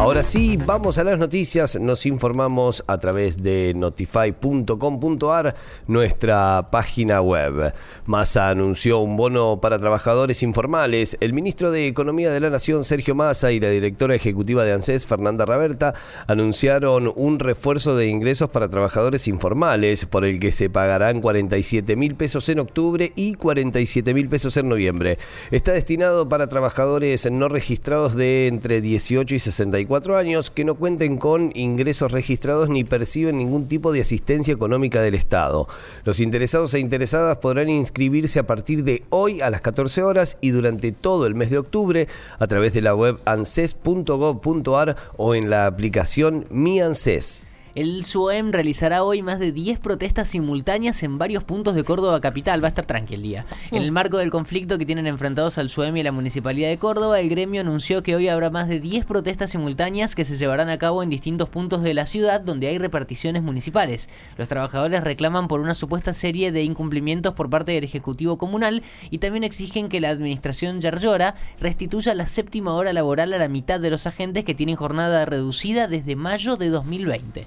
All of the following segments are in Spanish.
Ahora sí, vamos a las noticias. Nos informamos a través de notify.com.ar, nuestra página web. Massa anunció un bono para trabajadores informales. El ministro de Economía de la Nación, Sergio Massa, y la directora ejecutiva de ANSES, Fernanda Raberta, anunciaron un refuerzo de ingresos para trabajadores informales, por el que se pagarán 47 mil pesos en octubre y 47 mil pesos en noviembre. Está destinado para trabajadores no registrados de entre 18 y 64 años que no cuenten con ingresos registrados ni perciben ningún tipo de asistencia económica del Estado. Los interesados e interesadas podrán inscribirse a partir de hoy a las 14 horas y durante todo el mes de octubre a través de la web anses.gov.ar o en la aplicación Mi ANSES. El SUEM realizará hoy más de 10 protestas simultáneas en varios puntos de Córdoba capital. Va a estar tranquilo el día. En el marco del conflicto que tienen enfrentados al SUEM y la Municipalidad de Córdoba, el gremio anunció que hoy habrá más de 10 protestas simultáneas que se llevarán a cabo en distintos puntos de la ciudad donde hay reparticiones municipales. Los trabajadores reclaman por una supuesta serie de incumplimientos por parte del Ejecutivo Comunal y también exigen que la administración Yarlora restituya la séptima hora laboral a la mitad de los agentes que tienen jornada reducida desde mayo de 2020.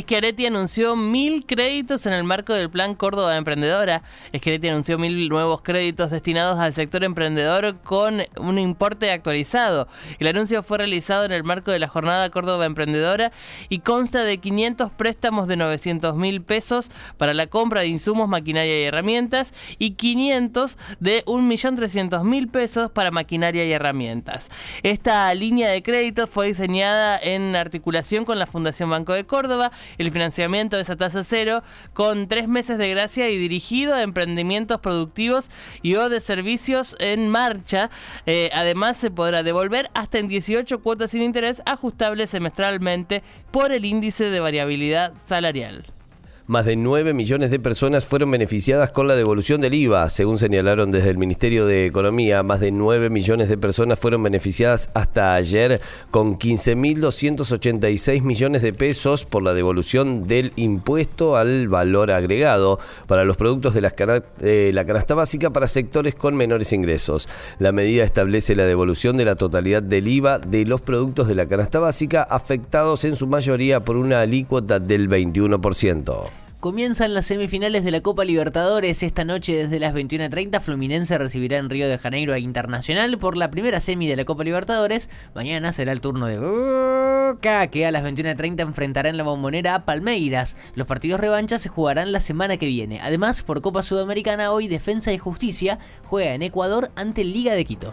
Schiaretti anunció mil créditos en el marco del Plan Córdoba Emprendedora. Schiaretti anunció mil nuevos créditos destinados al sector emprendedor con un importe actualizado. El anuncio fue realizado en el marco de la Jornada Córdoba Emprendedora y consta de 500 préstamos de 900 mil pesos para la compra de insumos, maquinaria y herramientas y 500 de 1.300.000 pesos para maquinaria y herramientas. Esta línea de créditos fue diseñada en articulación con la Fundación Banco de Córdoba el financiamiento de esa tasa cero con tres meses de gracia y dirigido a emprendimientos productivos y o de servicios en marcha. Eh, además, se podrá devolver hasta en 18 cuotas sin interés ajustables semestralmente por el índice de variabilidad salarial. Más de 9 millones de personas fueron beneficiadas con la devolución del IVA. Según señalaron desde el Ministerio de Economía, más de 9 millones de personas fueron beneficiadas hasta ayer con 15.286 millones de pesos por la devolución del impuesto al valor agregado para los productos de la, la canasta básica para sectores con menores ingresos. La medida establece la devolución de la totalidad del IVA de los productos de la canasta básica afectados en su mayoría por una alícuota del 21%. Comienzan las semifinales de la Copa Libertadores. Esta noche desde las 21.30 Fluminense recibirá en Río de Janeiro a Internacional por la primera semi de la Copa Libertadores. Mañana será el turno de Boca que a las 21.30 enfrentará en la bombonera a Palmeiras. Los partidos revancha se jugarán la semana que viene. Además, por Copa Sudamericana hoy Defensa y Justicia juega en Ecuador ante Liga de Quito.